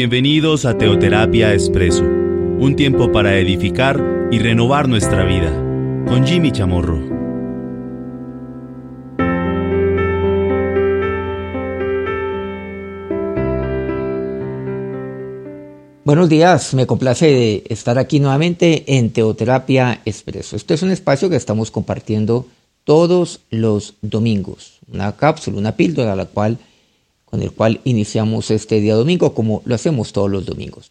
Bienvenidos a Teoterapia Expreso, un tiempo para edificar y renovar nuestra vida, con Jimmy Chamorro. Buenos días, me complace estar aquí nuevamente en Teoterapia Expreso. Este es un espacio que estamos compartiendo todos los domingos, una cápsula, una píldora, la cual con el cual iniciamos este día domingo, como lo hacemos todos los domingos.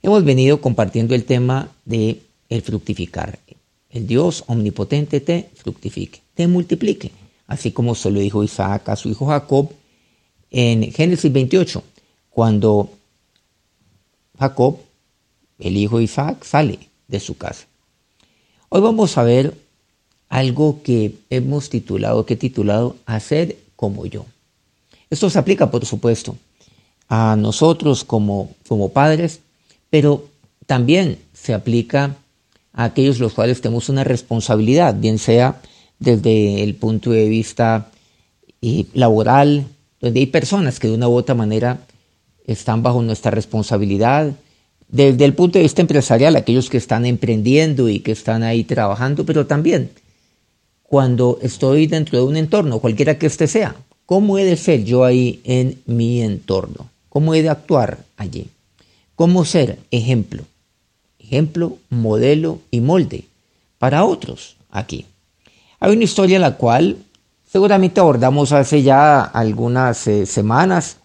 Hemos venido compartiendo el tema de el fructificar. El Dios omnipotente te fructifique, te multiplique, así como se lo dijo Isaac a su hijo Jacob en Génesis 28, cuando Jacob, el hijo de Isaac, sale de su casa. Hoy vamos a ver algo que hemos titulado, que he titulado Hacer como yo. Esto se aplica, por supuesto, a nosotros como, como padres, pero también se aplica a aquellos los cuales tenemos una responsabilidad, bien sea desde el punto de vista eh, laboral, donde hay personas que de una u otra manera están bajo nuestra responsabilidad, desde el punto de vista empresarial, aquellos que están emprendiendo y que están ahí trabajando, pero también cuando estoy dentro de un entorno, cualquiera que éste sea, ¿Cómo he de ser yo ahí en mi entorno? ¿Cómo he de actuar allí? ¿Cómo ser ejemplo? Ejemplo, modelo y molde para otros aquí. Hay una historia la cual seguramente abordamos hace ya algunas eh, semanas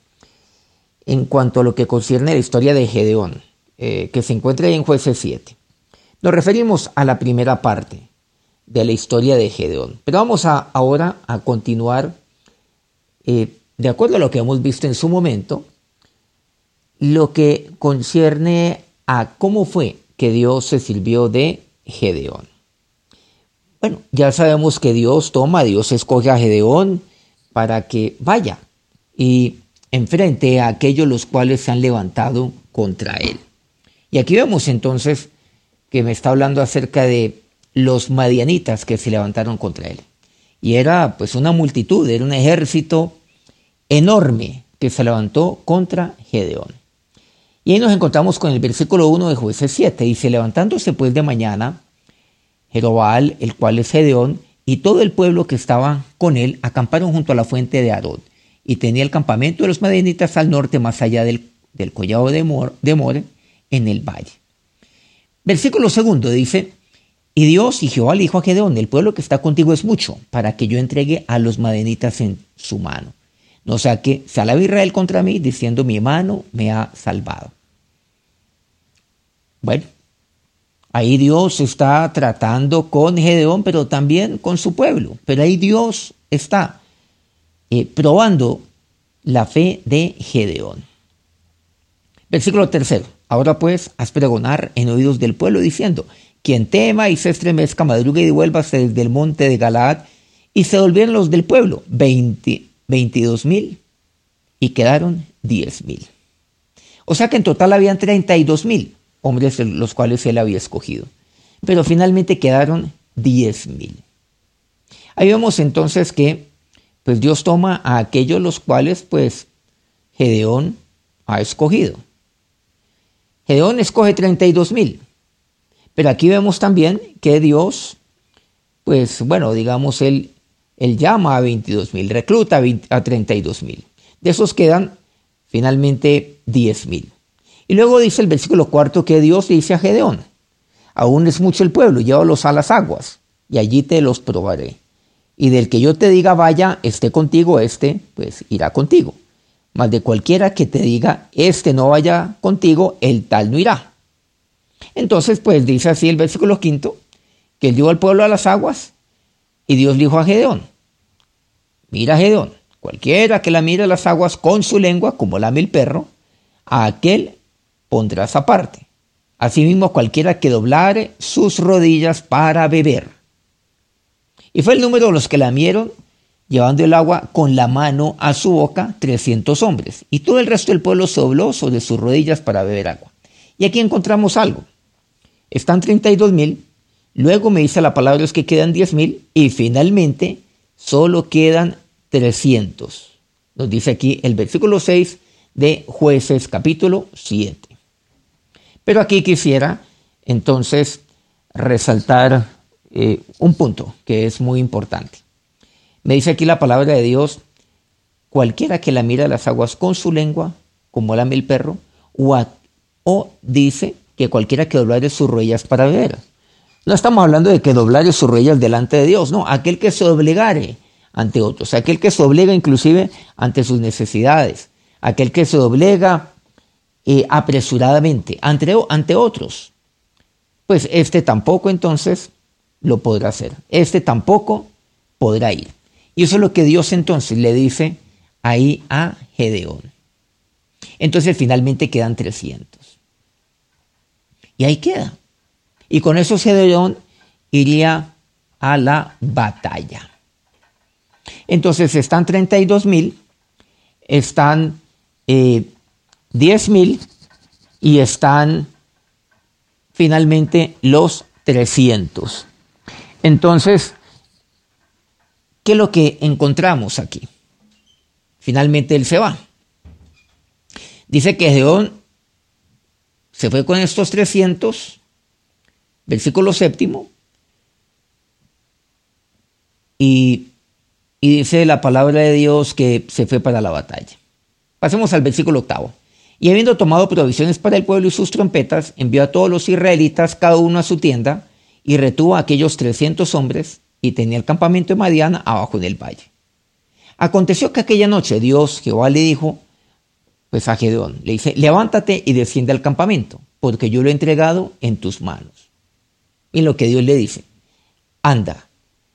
en cuanto a lo que concierne la historia de Gedeón, eh, que se encuentra en Jueces 7. Nos referimos a la primera parte de la historia de Gedeón, pero vamos a, ahora a continuar eh, de acuerdo a lo que hemos visto en su momento, lo que concierne a cómo fue que Dios se sirvió de Gedeón. Bueno, ya sabemos que Dios toma, Dios escoge a Gedeón para que vaya y enfrente a aquellos los cuales se han levantado contra él. Y aquí vemos entonces que me está hablando acerca de los madianitas que se levantaron contra él. Y era pues una multitud, era un ejército enorme que se levantó contra Gedeón. Y ahí nos encontramos con el versículo 1 de Jueces 7. Dice, levantándose pues de mañana, Jerobal, el cual es Gedeón, y todo el pueblo que estaba con él acamparon junto a la fuente de Arod. Y tenía el campamento de los madenitas al norte, más allá del, collado de, Mor, More, en el valle. Versículo segundo dice, y Dios y Jehová le dijo a Gedeón, el pueblo que está contigo es mucho, para que yo entregue a los madenitas en su mano. No sea que se alaba Israel contra mí diciendo mi mano me ha salvado. Bueno, ahí Dios está tratando con Gedeón, pero también con su pueblo. Pero ahí Dios está eh, probando la fe de Gedeón. Versículo tercero. Ahora pues, haz pregonar en oídos del pueblo diciendo, quien tema y se estremezca, madrugue y devuélvase desde el monte de Galaad, y se volvieron los del pueblo, veinte 22 mil y quedaron 10 mil. O sea que en total habían 32 mil hombres los cuales él había escogido. Pero finalmente quedaron 10 mil. Ahí vemos entonces que pues Dios toma a aquellos los cuales pues Gedeón ha escogido. Gedeón escoge 32 mil. Pero aquí vemos también que Dios, pues bueno, digamos, él él llama a 22 mil, recluta a 32 mil. De esos quedan finalmente 10 mil. Y luego dice el versículo cuarto que Dios dice a Gedeón, aún es mucho el pueblo, llévalos a las aguas, y allí te los probaré. Y del que yo te diga vaya, esté contigo, este, pues irá contigo. Mas de cualquiera que te diga, este no vaya contigo, el tal no irá. Entonces, pues dice así el versículo quinto, que él dio al pueblo a las aguas, y Dios dijo a Gedeón, mira Gedeón, cualquiera que la mire las aguas con su lengua, como lame el perro, a aquel pondrás aparte. Asimismo, cualquiera que doblare sus rodillas para beber. Y fue el número de los que lamieron, llevando el agua con la mano a su boca, trescientos hombres. Y todo el resto del pueblo se dobló sobre sus rodillas para beber agua. Y aquí encontramos algo. Están treinta y dos mil Luego me dice la palabra es que quedan 10.000 y finalmente solo quedan 300. Nos dice aquí el versículo 6 de jueces capítulo 7. Pero aquí quisiera entonces resaltar eh, un punto que es muy importante. Me dice aquí la palabra de Dios, cualquiera que la mira las aguas con su lengua, como lame el perro, o, o dice que cualquiera que doblare sus rodillas para beber. No estamos hablando de que doblare sus rodillas delante de Dios, no, aquel que se doblegare ante otros, aquel que se doblega inclusive ante sus necesidades, aquel que se doblega eh, apresuradamente ante, ante otros, pues este tampoco entonces lo podrá hacer, este tampoco podrá ir. Y eso es lo que Dios entonces le dice ahí a Gedeón. Entonces finalmente quedan 300. Y ahí queda. Y con eso Gedeón iría a la batalla. Entonces están 32 mil, están eh, 10 mil y están finalmente los 300. Entonces, ¿qué es lo que encontramos aquí? Finalmente él se va. Dice que Gedeón se fue con estos 300, versículo séptimo, y, y dice la palabra de Dios que se fue para la batalla. Pasemos al versículo octavo. Y habiendo tomado provisiones para el pueblo y sus trompetas, envió a todos los israelitas, cada uno a su tienda, y retuvo a aquellos trescientos hombres, y tenía el campamento de Madiana abajo del valle. Aconteció que aquella noche Dios, Jehová, le dijo, pues a Gedeón. Le dice, levántate y desciende al campamento, porque yo lo he entregado en tus manos. Y lo que Dios le dice, anda,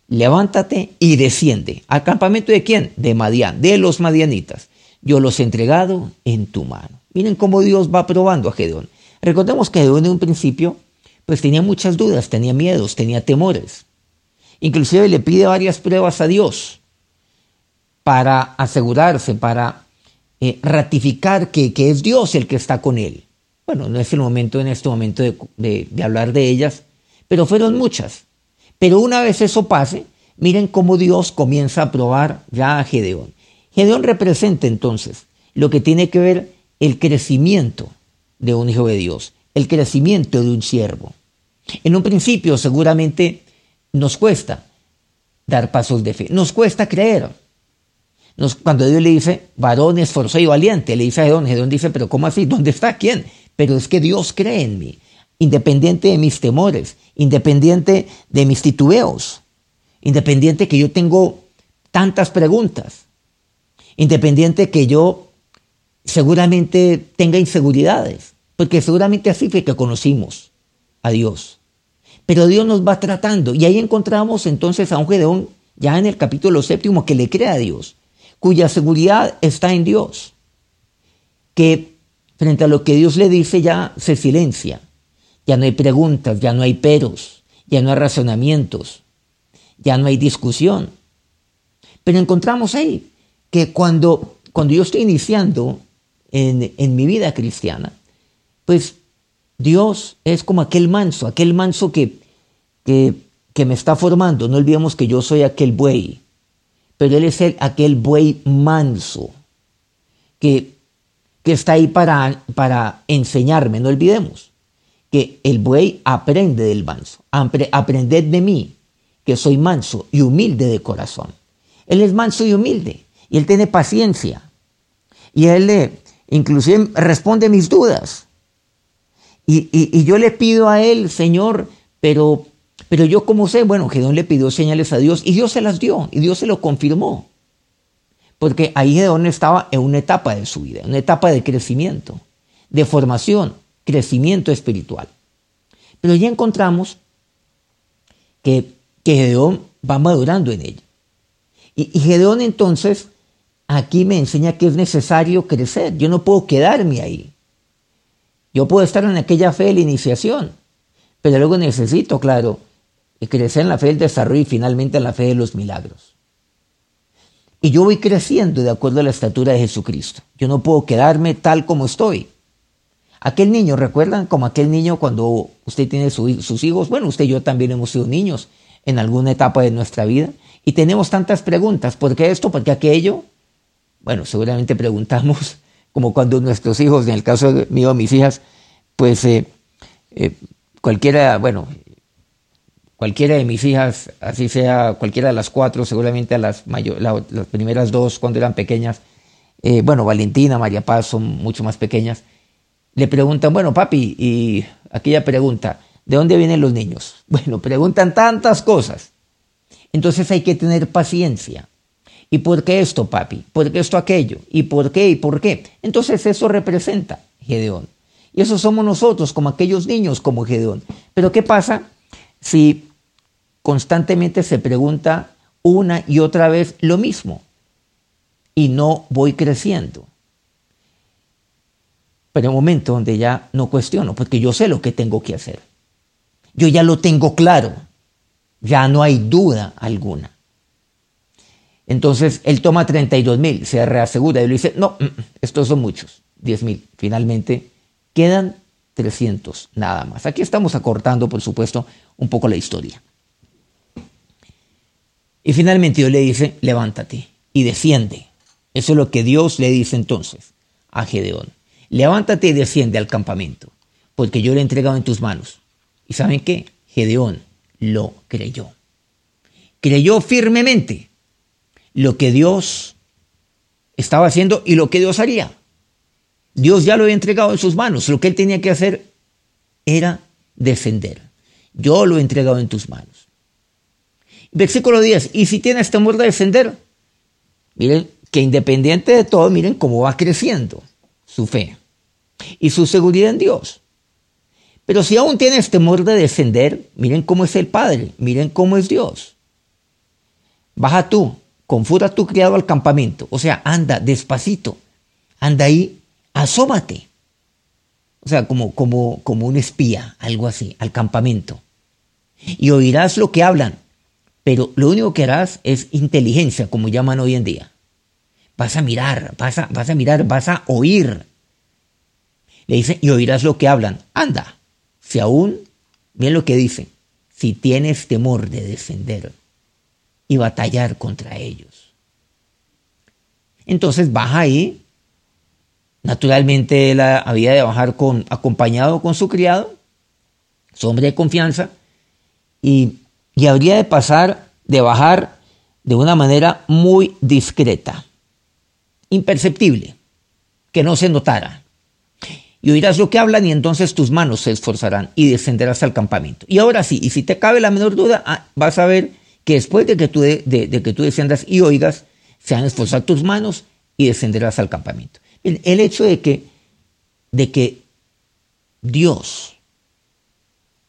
levántate y desciende. ¿Al campamento de quién? De Madián, de los madianitas. Yo los he entregado en tu mano. Miren cómo Dios va probando a Gedeón. Recordemos que Gedeón en un principio pues tenía muchas dudas, tenía miedos, tenía temores. Inclusive le pide varias pruebas a Dios para asegurarse, para eh, ratificar que, es Dios el que está con él. Bueno, no es el momento en este momento de, hablar de ellas, pero fueron muchas. Pero una vez eso pase, miren cómo Dios comienza a probar ya a Gedeón. Gedeón representa entonces lo que tiene que ver el crecimiento de un hijo de Dios, el crecimiento de un siervo. En un principio seguramente nos cuesta dar pasos de fe, nos cuesta creer, cuando Dios le dice, varón esforzado y valiente, le dice a Gedón, Gedón dice, pero ¿cómo así? ¿Dónde está? ¿Quién? Pero es que Dios cree en mí, independiente de mis temores, independiente de mis titubeos, independiente que yo tengo tantas preguntas, independiente que yo seguramente tenga inseguridades, porque seguramente así fue que conocimos a Dios. Pero Dios nos va tratando y ahí encontramos entonces a un Gedeón ya en el capítulo séptimo que le cree a Dios cuya seguridad está en Dios, que frente a lo que Dios le dice ya se silencia, ya no hay preguntas, ya no hay peros, ya no hay razonamientos, ya no hay discusión. Pero encontramos ahí que cuando, cuando yo estoy iniciando en, en mi vida cristiana, pues Dios es como aquel manso, aquel manso que, que, que me está formando. No olvidemos que yo soy aquel buey pero Él es el, aquel buey manso que, que está ahí para, para enseñarme, no olvidemos que el buey aprende del manso, aprended de mí, que soy manso y humilde de corazón. Él es manso y humilde y Él tiene paciencia y Él le, inclusive responde mis dudas. Y, y yo le pido a Él, Señor, pero pero yo como sé, bueno, Gedeón le pidió señales a Dios y Dios se las dio y Dios se lo confirmó. Porque ahí Gedeón estaba en una etapa de su vida, una etapa de crecimiento, de formación, crecimiento espiritual. Pero ya encontramos que, que Gedeón va madurando en ella. Y, y Gedeón entonces aquí me enseña que es necesario crecer. Yo no puedo quedarme ahí. Yo puedo estar en aquella fe de la iniciación, pero luego necesito, claro, crecer en la fe del desarrollo y finalmente en la fe de los milagros. Y yo voy creciendo de acuerdo a la estatura de Jesucristo. Yo no puedo quedarme tal como estoy. Aquel niño, ¿recuerdan? Como aquel niño cuando usted tiene sus hijos. Bueno, usted y yo también hemos sido niños en alguna etapa de nuestra vida. Y tenemos tantas preguntas. ¿Por qué esto? ¿Por qué aquello? Bueno, seguramente preguntamos como cuando nuestros hijos, en el caso mío, mis hijas, pues eh, eh, cualquiera, bueno, cualquiera de mis hijas, así sea cualquiera de las cuatro, seguramente a las, las primeras dos cuando eran pequeñas, eh, bueno, Valentina, María Paz son mucho más pequeñas, le preguntan, bueno, papi, y aquella pregunta, ¿de dónde vienen los niños? Bueno, preguntan tantas cosas. Entonces hay que tener paciencia. ¿Y por qué esto, papi? ¿Por qué esto, aquello? ¿Y por qué? ¿Y por qué? Entonces eso representa Gedeón. Y eso somos nosotros, como aquellos niños como Gedeón. Pero ¿qué pasa si constantemente se pregunta una y otra vez lo mismo y no voy creciendo? Pero hay un momento donde ya no cuestiono, porque yo sé lo que tengo que hacer. Yo ya lo tengo claro. Ya no hay duda alguna. Entonces él toma 32 mil, se reasegura y le dice, no, mm, estos son muchos, 10 mil. Finalmente quedan 300 nada más. Aquí estamos acortando, por supuesto, un poco la historia. Y finalmente Dios le dice, levántate y desciende. Eso es lo que Dios le dice entonces a Gedeón. Levántate y desciende al campamento, porque yo le he entregado en tus manos. ¿Y saben qué? Gedeón lo creyó. Creyó firmemente lo que Dios estaba haciendo y lo que Dios haría. Dios ya lo había entregado en sus manos. Lo que él tenía que hacer era defender. Yo lo he entregado en tus manos. Versículo 10. Y si tienes temor de defender, miren que independiente de todo, miren cómo va creciendo su fe y su seguridad en Dios. Pero si aún tienes temor de defender, miren cómo es el Padre, miren cómo es Dios. Baja tú, confura a tu criado al campamento. O sea, anda despacito, anda ahí, asómate. O sea, como, como, como un espía, algo así, al campamento. Y oirás lo que hablan, pero lo único que harás es inteligencia, como llaman hoy en día. Vas a mirar, vas a, vas a mirar, vas a oír. Le dice, y oirás lo que hablan. Anda, si aún, bien lo que dice, si tienes temor de defender y batallar contra ellos. Entonces baja ahí. Naturalmente él había de bajar con, acompañado con su criado, su hombre de confianza, y, y habría de pasar, de bajar de una manera muy discreta, imperceptible, que no se notara y oirás lo que hablan y entonces tus manos se esforzarán y descenderás al campamento. Y ahora sí, y si te cabe la menor duda, ah, vas a ver que después de que tú, de, que tú descendas y oigas, se han esforzado tus manos y descenderás al campamento. El, hecho de que, de que Dios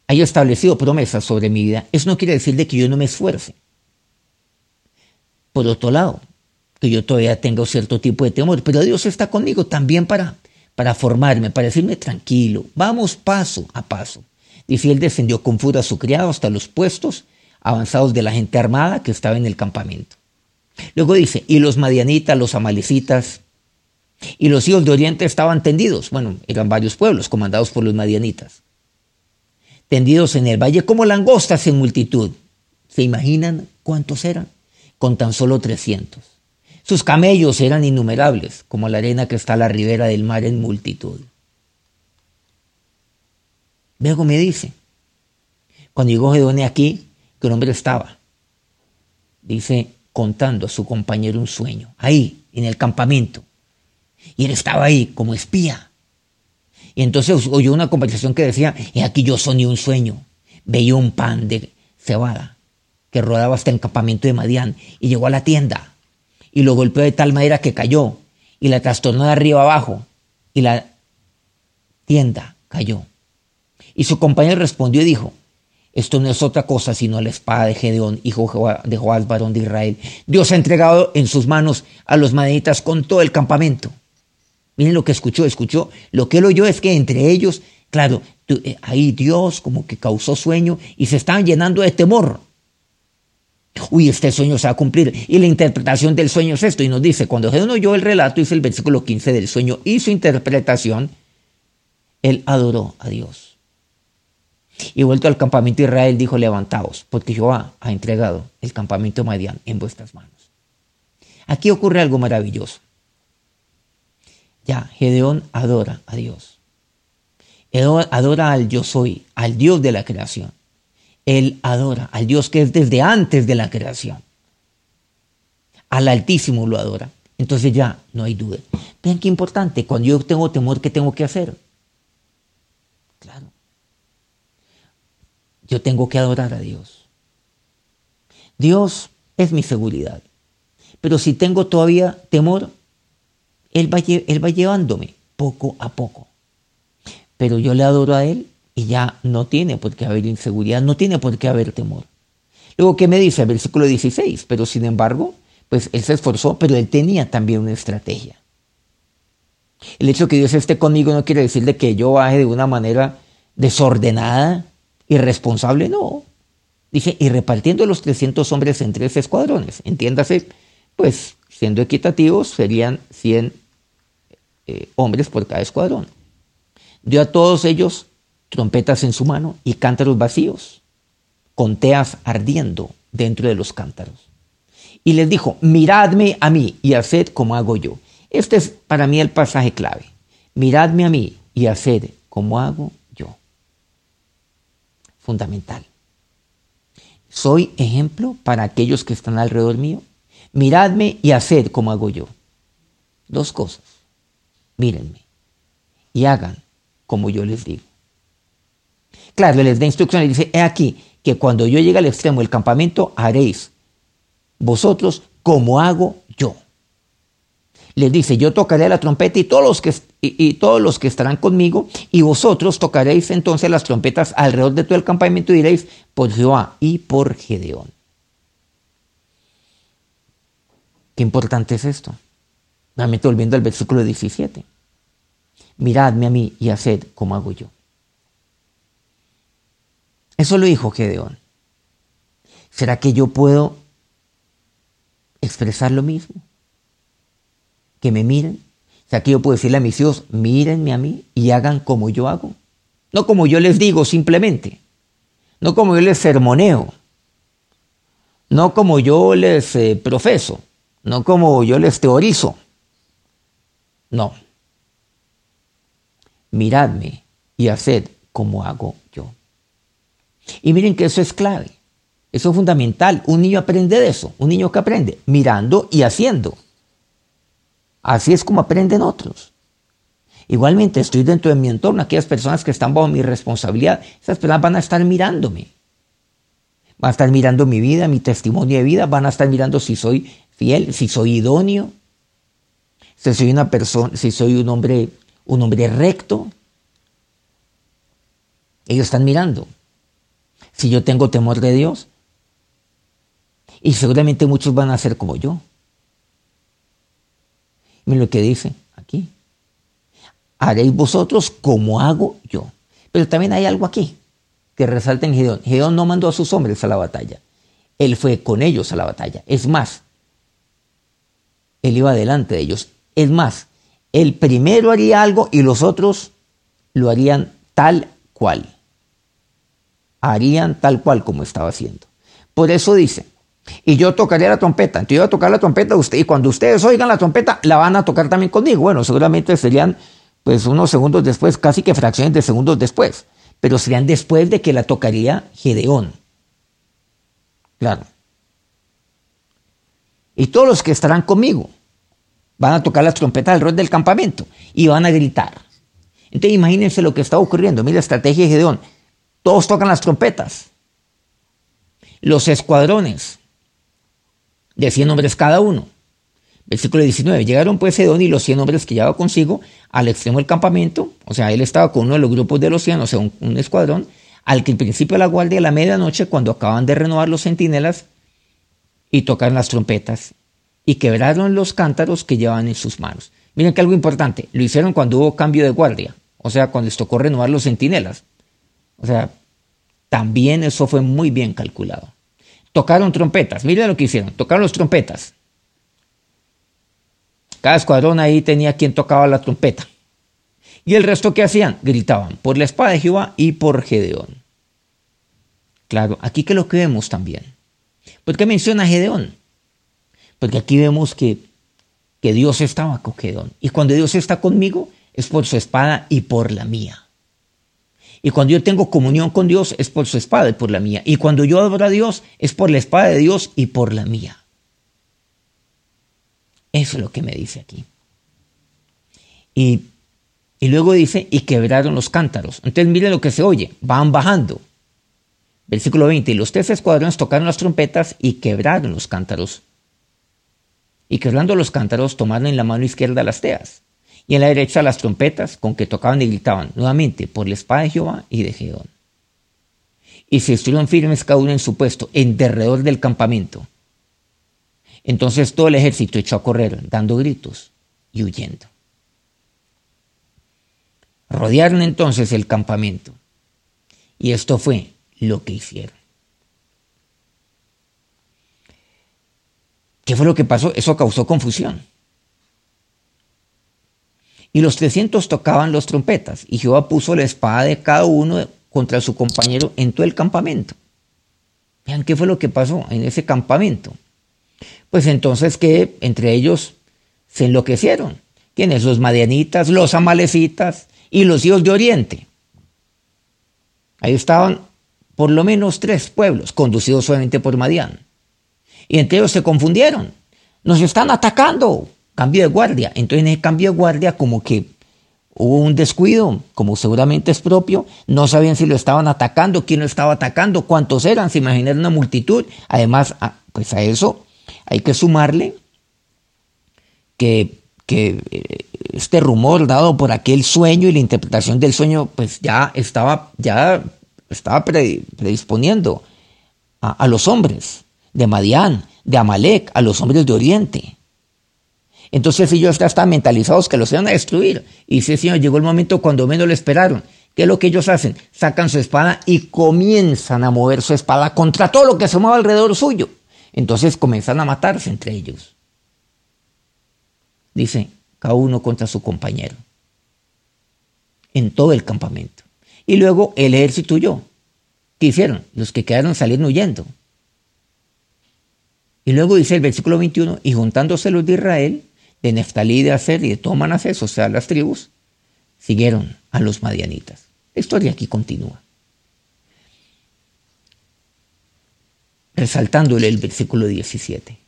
haya establecido promesas sobre mi vida, eso no quiere decir de que yo no me esfuerce. Por otro lado, que yo todavía tenga cierto tipo de temor, pero Dios está conmigo también para para formarme, para decirme tranquilo, vamos paso a paso. Dice, él descendió con furia a su criado hasta los puestos avanzados de la gente armada que estaba en el campamento. Luego dice, y los madianitas, los amalecitas y los hijos de Oriente estaban tendidos. Bueno, eran varios pueblos comandados por los madianitas. Tendidos en el valle como langostas en multitud. ¿Se imaginan cuántos eran? Con tan solo 300. Sus camellos eran innumerables, como la arena que está a la ribera del mar en multitud. Luego me dice, cuando llegó Gedone aquí, que un hombre estaba, dice, contando a su compañero un sueño, ahí, en el campamento. Y él estaba ahí como espía. Y entonces oyó una conversación que decía, y aquí yo soñé un sueño. Veía un pan de cebada que rodaba hasta el campamento de Madián y llegó a la tienda y lo golpeó de tal manera que cayó y la trastornó de arriba abajo y la tienda cayó. Y su compañero respondió y dijo, esto no es otra cosa sino la espada de Gedeón, hijo de Joás, varón de Israel. Dios ha entregado en sus manos a los madianitas con todo el campamento. Miren lo que escuchó, escuchó. Lo que él oyó es que entre ellos, claro, eh, ahí Dios como que causó sueño y se estaban llenando de temor uy, este sueño se va a cumplir. Y la interpretación del sueño es esto. Y nos dice, cuando Gedeón oyó el relato, dice el versículo 15 del sueño, y su interpretación, él adoró a Dios. Y vuelto al campamento de Israel, dijo, levantaos, porque Jehová ha entregado el campamento de Madián en vuestras manos. Aquí ocurre algo maravilloso. Ya, Gedeón adora a Dios. adora al yo soy, al Dios de la creación. Él adora al Dios que es desde antes de la creación. Al Altísimo lo adora. Entonces ya no hay duda. Vean qué importante, cuando yo tengo temor, ¿qué tengo que hacer? Claro. Yo tengo que adorar a Dios. Dios es mi seguridad. Pero si tengo todavía temor, Él va, él va llevándome poco a poco. Pero yo le adoro a Él y ya no tiene por qué haber inseguridad, no tiene por qué haber temor. Luego, ¿qué me dice el versículo 16? Pero sin embargo, pues Él se esforzó, pero Él tenía también una estrategia. El hecho de que Dios esté conmigo no quiere decir de que yo baje de una manera desordenada, irresponsable, no. Dice, y repartiendo los 300 hombres en tres escuadrones. Entiéndase, pues siendo equitativos serían 100 eh, hombres por cada escuadrón. Dio a todos ellos trompetas en su mano y cántaros vacíos, con teas ardiendo dentro de los cántaros. Y les dijo, miradme a mí y haced como hago yo. Este es para mí el pasaje clave. Miradme a mí y haced como hago yo. Fundamental. Soy ejemplo para aquellos que están alrededor mío. Miradme y haced como hago yo. Dos cosas. Mírenme y hagan como yo les digo. Claro, les da instrucciones y dice, he aquí que cuando yo llegue al extremo del campamento haréis vosotros como hago yo. Les dice, yo tocaré la trompeta y todos los que, y, todos los que estarán conmigo, y vosotros tocaréis entonces las trompetas alrededor de todo el campamento y diréis, por Jehová y por Gedeón. Qué importante es esto. Nuevamente volviendo al versículo 17. Miradme a mí y haced como hago yo. Eso lo dijo Gedeón. ¿Será que yo puedo expresar lo mismo? Que me miren. ¿Será que yo puedo decirle a mis hijos, mírenme a mí y hagan como yo hago? No como yo les digo simplemente. No como yo les sermoneo. No como yo les eh, profeso. No como yo les teorizo. No. Miradme y haced como hago yo. Y miren que eso es clave. Eso es fundamental. Un niño aprende de eso. Un niño que aprende mirando y haciendo. Así es como aprenden otros. Igualmente estoy dentro de mi entorno, aquellas personas que están bajo mi responsabilidad, esas personas van a estar mirándome. Van a estar mirando mi vida, mi testimonio de vida, van a estar mirando si soy fiel, si soy idóneo, si soy una persona, si soy un hombre, un hombre recto. Ellos están mirando si yo tengo temor de Dios. Y seguramente muchos van a ser como yo. Miren lo que dice aquí. Haréis vosotros como hago yo. Pero también hay algo aquí que resalta en Gedeón. Gedeón no mandó a sus hombres a la batalla. Él fue con ellos a la batalla. Es más, él iba delante de ellos. Es más, el primero haría algo y los otros lo harían tal cual harían tal cual como estaba haciendo. Por eso dice, y yo tocaré la trompeta. Entonces yo voy a tocar la trompeta usted, y cuando ustedes oigan la trompeta, la van a tocar también conmigo. Bueno, seguramente serían pues unos segundos después, casi que fracciones de segundos después, pero serían después de que la tocaría Gedeón. Claro. Y todos los que estarán conmigo van a tocar las trompetas rol del campamento y van a gritar. Entonces imagínense lo que está ocurriendo. Mira la estrategia de Gedeón. Todos tocan las trompetas. Los escuadrones de 100 hombres cada uno. Versículo 19. Llegaron pues Edón y los 100 hombres que llevaba consigo al extremo del campamento. O sea, él estaba con uno de los grupos de los 100, o sea, un, escuadrón, al que al principio de la guardia, a la medianoche, cuando acaban de renovar los centinelas, y tocaron las trompetas y quebraron los cántaros que llevaban en sus manos. Miren que algo importante, lo hicieron cuando hubo cambio de guardia, o sea, cuando les tocó renovar los centinelas. O sea, también eso fue muy bien calculado. Tocaron trompetas, miren lo que hicieron, tocaron los trompetas. Cada escuadrón ahí tenía quien tocaba la trompeta. ¿Y el resto qué hacían? Gritaban por la espada de Jehová y por Gedeón. Claro, aquí que lo que vemos también. ¿Por qué menciona Gedeón? Porque aquí vemos que que Dios estaba con Gedeón. Y cuando Dios está conmigo, es por su espada y por la mía. Y cuando yo tengo comunión con Dios, es por su espada y por la mía. Y cuando yo adoro a Dios, es por la espada de Dios y por la mía. Eso es lo que me dice aquí. Y, y luego dice, y quebraron los cántaros. Entonces miren lo que se oye, van bajando. Versículo 20, y los tres escuadrones tocaron las trompetas y quebraron los cántaros. Y quebrando los cántaros tomaron en la mano izquierda las teas, y en la derecha las trompetas con que tocaban y gritaban nuevamente por la espada de Jehová y de Gedeón. Y se estuvieron firmes cada uno en su puesto, en derredor del campamento. Entonces todo el ejército echó a correr, dando gritos y huyendo. Rodearon entonces el campamento. Y esto fue lo que hicieron. ¿Qué fue lo que pasó? Eso causó confusión. Y los 300 tocaban los trompetas, y Jehová puso la espada de cada uno contra su compañero en todo el campamento. Vean qué fue lo que pasó en ese campamento. Pues entonces que entre ellos se enloquecieron. ¿Quiénes? Los madianitas, los amalecitas y los hijos de Oriente. Ahí estaban por lo menos tres pueblos, conducidos solamente por Madián. Y entre ellos se confundieron. Nos están atacando. Cambio de guardia. Entonces en el cambio de guardia como que hubo un descuido, como seguramente es propio. No sabían si lo estaban atacando, quién lo estaba atacando, cuántos eran. Se imaginaron una multitud. Además, pues a eso hay que sumarle que, que eh, este rumor dado por aquel sueño y la interpretación del sueño, pues ya estaba, ya estaba predisponiendo a, los hombres de Madián, de Amalek, a los hombres de Oriente. Entonces ellos ya están mentalizados que los iban a destruir. Y sí, Señor, llegó el momento cuando menos lo esperaron. ¿Qué es lo que ellos hacen? Sacan su espada y comienzan a mover su espada contra todo lo que se mueve alrededor suyo. Entonces comienzan a matarse entre ellos. Dice, cada uno contra su compañero. En todo el campamento. Y luego el ejército huyó. ¿Qué hicieron? Los que quedaron salieron huyendo. Y luego dice el versículo 21, y juntándose los de Israel, de Neftalí, de Aser y de todo Manasés, o sea, las tribus, siguieron a los madianitas. La historia aquí continúa. Resaltándole el versículo 17.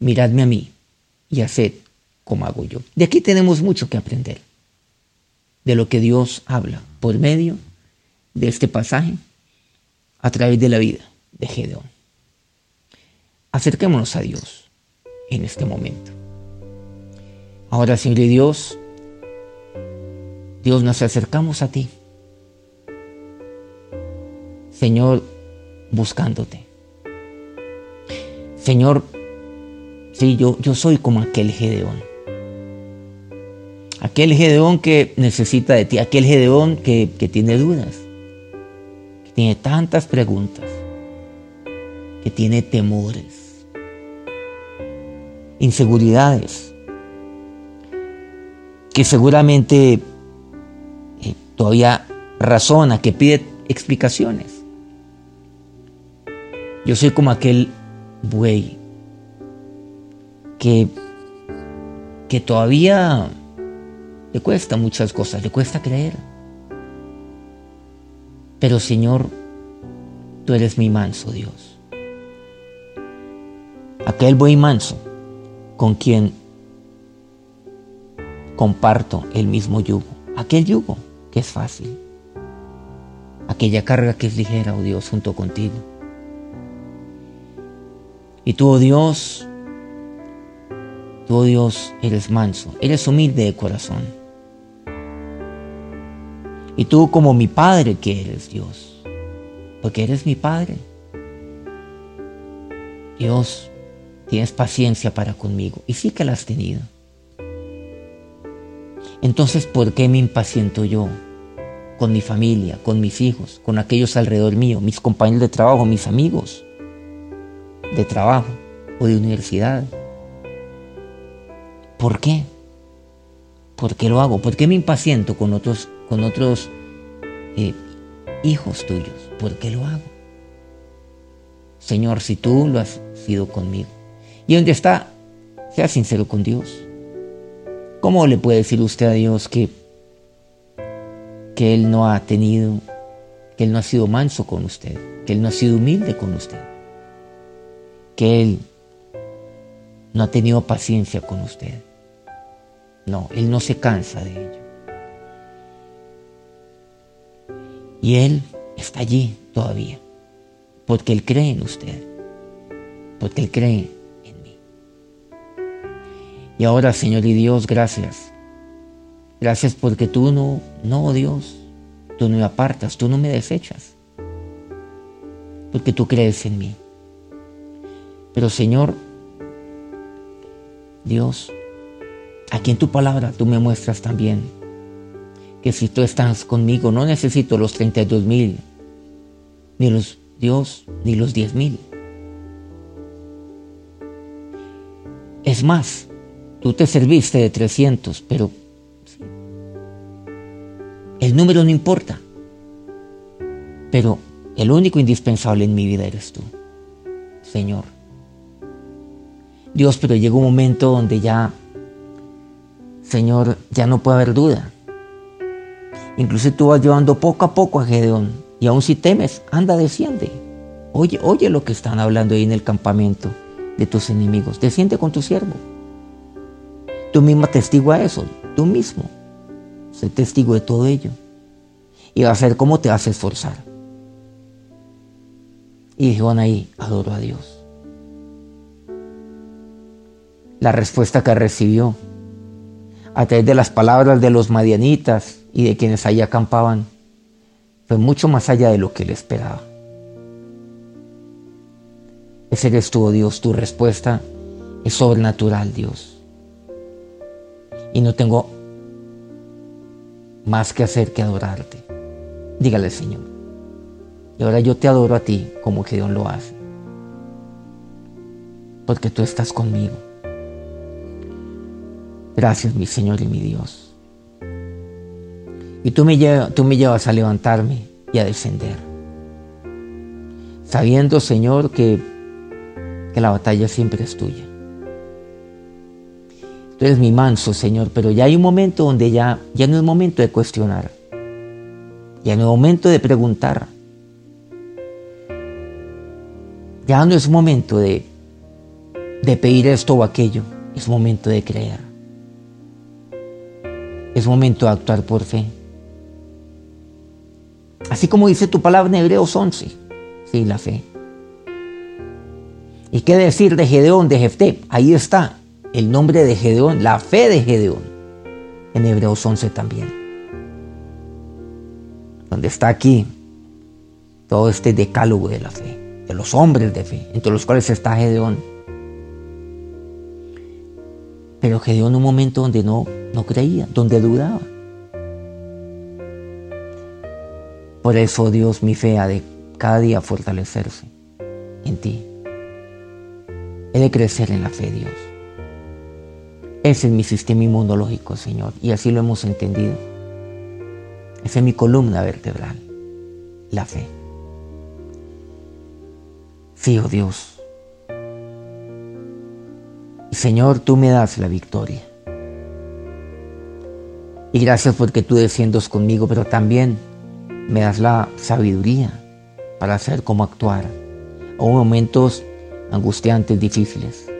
Miradme a mí y haced como hago yo. De aquí tenemos mucho que aprender de lo que Dios habla por medio de este pasaje a través de la vida de Gedeón. Acerquémonos a Dios en este momento. Ahora, Señor Dios, Dios nos acercamos a ti. Señor, buscándote. Señor, sí, yo, yo soy como aquel Gedeón Aquel Gedeón que necesita de ti, aquel Gedeón que, que tiene dudas, que tiene tantas preguntas, que tiene temores, inseguridades, que seguramente eh, todavía razona, que pide explicaciones. Yo soy como aquel buey que, que todavía le cuesta muchas cosas, le cuesta creer. Pero Señor, tú eres mi manso Dios. Aquel buey manso con quien comparto el mismo yugo. Aquel yugo que es fácil. Aquella carga que es ligera, oh Dios, junto contigo. Y tú, oh Dios, tú, oh Dios, eres manso, eres humilde de corazón. Y tú como mi Padre que eres Dios, porque eres mi Padre. Dios, tienes paciencia para conmigo. Y sí que la has tenido. Entonces, ¿por qué me impaciento yo con mi familia, con mis hijos, con aquellos alrededor mío, mis compañeros de trabajo, mis amigos de trabajo o de universidad? ¿Por qué? ¿Por qué lo hago? ¿Por qué me impaciento con otros con otros eh, hijos tuyos. ¿Por qué lo hago? Señor, si tú lo has sido conmigo. Y donde está, Sea sincero con Dios. ¿Cómo le puede decir usted a Dios que, que Él no ha tenido, que Él no ha sido manso con usted, que Él no ha sido humilde con usted, que Él no ha tenido paciencia con usted? No, Él no se cansa de ello. Y Él está allí todavía, porque Él cree en usted, porque Él cree. Y ahora, Señor y Dios, gracias. Gracias porque tú no, no, Dios, tú no me apartas, tú no me desechas, porque tú crees en mí. Pero Señor, Dios, aquí en tu palabra tú me muestras también que si tú estás conmigo no necesito los 32 mil, ni los Dios, ni los 10 mil. Es más, tú te serviste de 300, pero el número no importa. Pero el único indispensable en mi vida eres tú, Señor. Dios, pero llega un momento donde ya, Señor, ya no puede haber duda. Incluso tú vas llevando poco a poco a Gedeón. Y aún si temes, anda, desciende. Oye, oye lo que están hablando ahí en el campamento de tus enemigos. Desciende con tu siervo. Tú testigo a eso. Tú mismo. Sé testigo de todo ello. Y va a ser cómo te vas a esforzar. Y Gedeón ahí adoró a Dios la respuesta que recibió a través de las palabras de los madianitas y de quienes ahí acampaban fue mucho más allá de lo que él esperaba. Ese eres tú, Dios, tu respuesta es sobrenatural, Dios. Y no tengo más que hacer que adorarte. Dígale, Señor. Y ahora yo te adoro a ti como que Dios lo hace. Porque tú estás conmigo. Gracias, mi Señor y mi Dios. Y tú me, llevas, a levantarme y a descender. Sabiendo, Señor, que la batalla siempre es tuya. Tú eres mi manso, Señor, pero ya hay un momento donde ya, ya no es momento de cuestionar. Ya no es momento de preguntar. Ya no es momento de, de pedir esto o aquello. Es momento de creer. Es momento de actuar por fe. Así como dice tu palabra en Hebreos 11. Sí, la fe. ¿Y qué decir de Gedeón, de Jefté? Ahí está el nombre de Gedeón, la fe de Gedeón. En Hebreos 11 también. Donde está aquí todo este decálogo de la fe, de los hombres de fe, entre los cuales está Gedeón. Pero Gedeón un momento donde no no creía, donde dudaba. Por eso Dios mi fe ha de cada día fortalecerse en ti. He de crecer en la fe, Dios. Ese es mi sistema inmunológico, Señor, y así lo hemos entendido. Esa es mi columna vertebral, la fe. Sí, oh Dios. Señor, tú me das la victoria. Y gracias porque tú desciendes conmigo, pero también me das la sabiduría para saber cómo actuar. O momentos angustiantes, difíciles.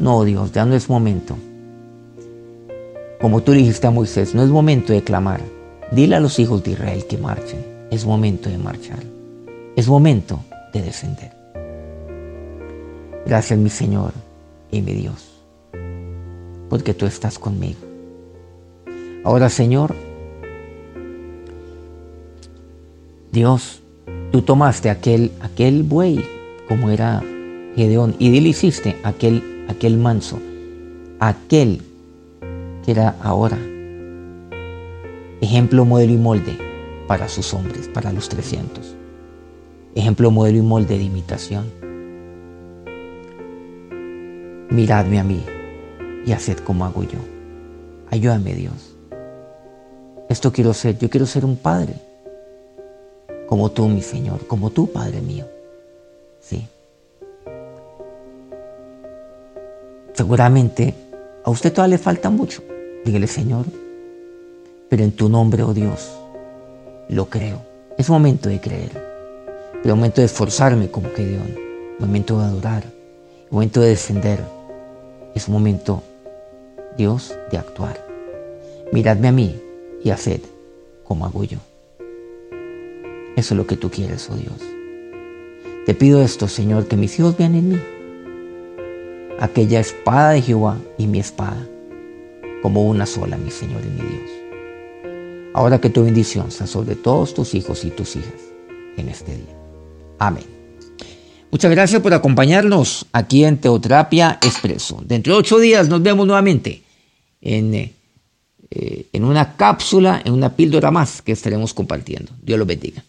No, Dios, ya no es momento. Como tú dijiste a Moisés, no es momento de clamar. Dile a los hijos de Israel que marchen. Es momento de marchar. Es momento de descender. Gracias mi Señor y mi Dios, porque tú estás conmigo. Ahora, Señor, Dios, tú tomaste aquel, aquel buey, como era Gedeón, y le hiciste aquel, aquel manso, aquel que era ahora ejemplo, modelo y molde para sus hombres, para los 300. Ejemplo, modelo y molde de imitación. Miradme a mí y haced como hago yo. Ayúdame Dios. Esto quiero ser, yo quiero ser un padre, como tú, mi Señor, como tú, Padre mío. Seguramente a usted todavía le falta mucho. Dígale, Señor, pero en tu nombre, oh Dios, lo creo. Es momento de creer. Es momento de esforzarme como Dios. Momento de adorar. Momento de descender. Es momento, Dios, de actuar. Miradme a mí y haced como hago yo. Eso es lo que tú quieres, oh Dios. Te pido esto, Señor, que mis hijos vean en mí aquella espada de Jehová y mi espada, como una sola, mi Señor y mi Dios. Ahora que tu bendición sea sobre todos tus hijos y tus hijas en este día. Amén. Muchas gracias por acompañarnos aquí en Teoterapia Expreso. Dentro de ocho días nos vemos nuevamente en, eh, en una cápsula, en una píldora más que estaremos compartiendo. Dios los bendiga.